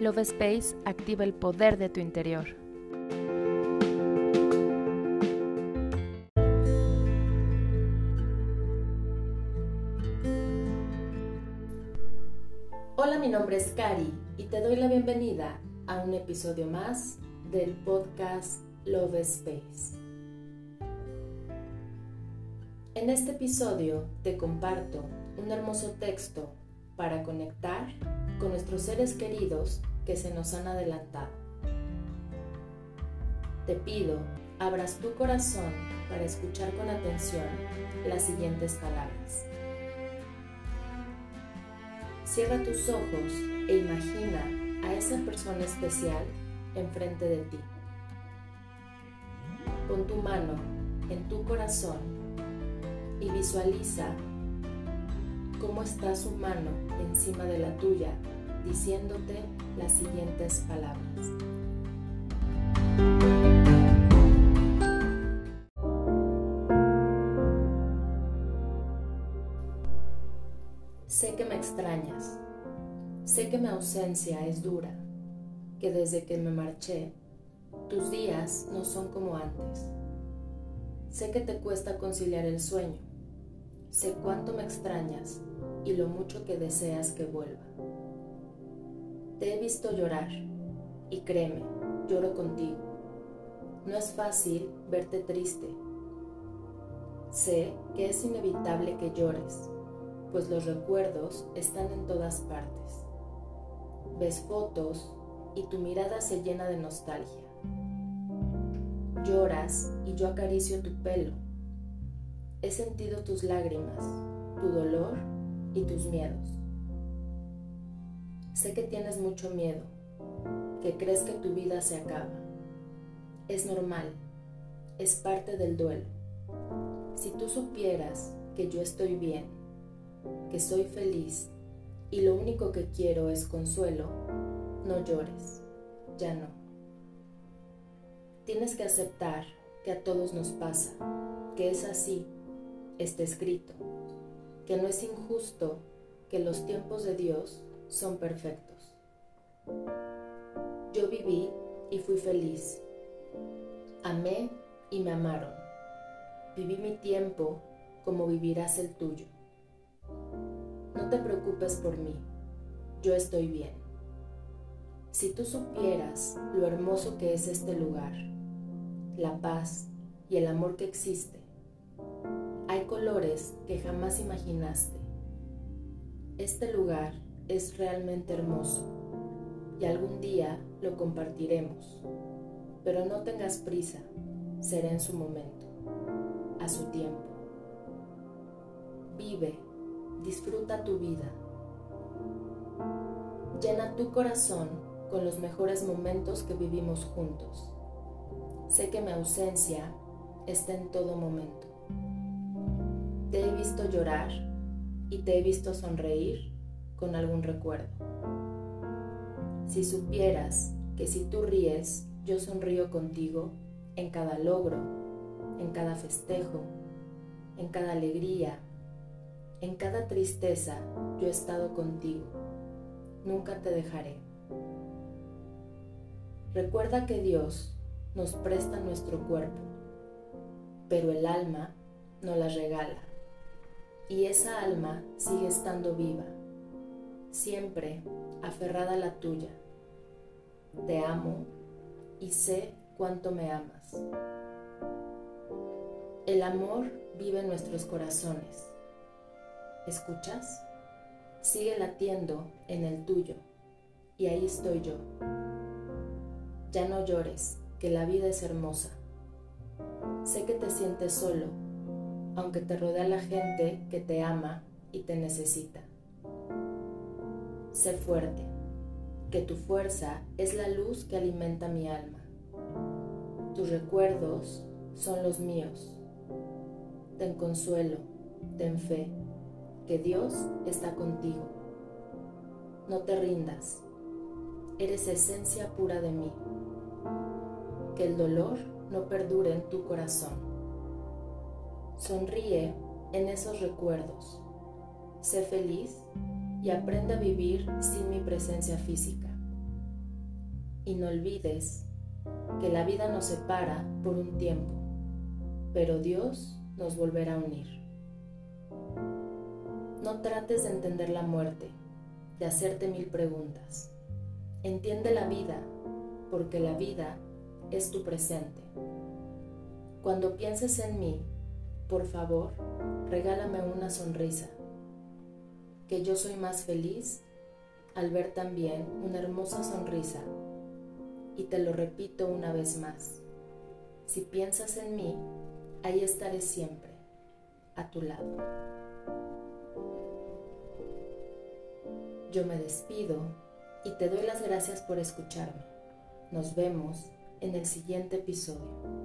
Love Space activa el poder de tu interior. Hola, mi nombre es Cari y te doy la bienvenida a un episodio más del podcast Love Space. En este episodio te comparto un hermoso texto para conectar con nuestros seres queridos que se nos han adelantado. Te pido, abras tu corazón para escuchar con atención las siguientes palabras. Cierra tus ojos e imagina a esa persona especial enfrente de ti. Pon tu mano en tu corazón y visualiza cómo está su mano encima de la tuya diciéndote las siguientes palabras. Sé que me extrañas, sé que mi ausencia es dura, que desde que me marché, tus días no son como antes. Sé que te cuesta conciliar el sueño, sé cuánto me extrañas y lo mucho que deseas que vuelva. Te he visto llorar y créeme, lloro contigo. No es fácil verte triste. Sé que es inevitable que llores, pues los recuerdos están en todas partes. Ves fotos y tu mirada se llena de nostalgia. Lloras y yo acaricio tu pelo. He sentido tus lágrimas, tu dolor y tus miedos. Sé que tienes mucho miedo, que crees que tu vida se acaba. Es normal, es parte del duelo. Si tú supieras que yo estoy bien, que soy feliz y lo único que quiero es consuelo, no llores, ya no. Tienes que aceptar que a todos nos pasa, que es así, está escrito, que no es injusto que los tiempos de Dios son perfectos. Yo viví y fui feliz. Amé y me amaron. Viví mi tiempo como vivirás el tuyo. No te preocupes por mí, yo estoy bien. Si tú supieras lo hermoso que es este lugar, la paz y el amor que existe, colores que jamás imaginaste. Este lugar es realmente hermoso y algún día lo compartiremos. Pero no tengas prisa, será en su momento, a su tiempo. Vive, disfruta tu vida. Llena tu corazón con los mejores momentos que vivimos juntos. Sé que mi ausencia está en todo momento. Te he visto llorar y te he visto sonreír con algún recuerdo. Si supieras que si tú ríes, yo sonrío contigo en cada logro, en cada festejo, en cada alegría, en cada tristeza, yo he estado contigo. Nunca te dejaré. Recuerda que Dios nos presta nuestro cuerpo, pero el alma nos la regala. Y esa alma sigue estando viva siempre aferrada a la tuya. Te amo y sé cuánto me amas. El amor vive en nuestros corazones. ¿Escuchas? Sigue latiendo en el tuyo y ahí estoy yo. Ya no llores, que la vida es hermosa. Sé que te sientes solo, aunque te rodea la gente que te ama y te necesita. Sé fuerte, que tu fuerza es la luz que alimenta mi alma. Tus recuerdos son los míos. Ten consuelo, ten fe, que Dios está contigo. No te rindas, eres esencia pura de mí. Que el dolor no perdure en tu corazón. Sonríe en esos recuerdos. Sé feliz y aprende a vivir sin mi presencia física. y no olvides que la vida nos separa por un tiempo, pero Dios nos volverá a unir. No trates de entender la muerte, de hacerte mil preguntas. Entiende la vida, porque la vida es tu presente. Cuando pienses en mí, por favor, regálame una sonrisa, que yo soy más feliz al ver también una hermosa sonrisa. Y te lo repito una vez más, si piensas en mí, ahí estaré siempre, a tu lado. Yo me despido y te doy las gracias por escucharme. Nos vemos en el siguiente episodio.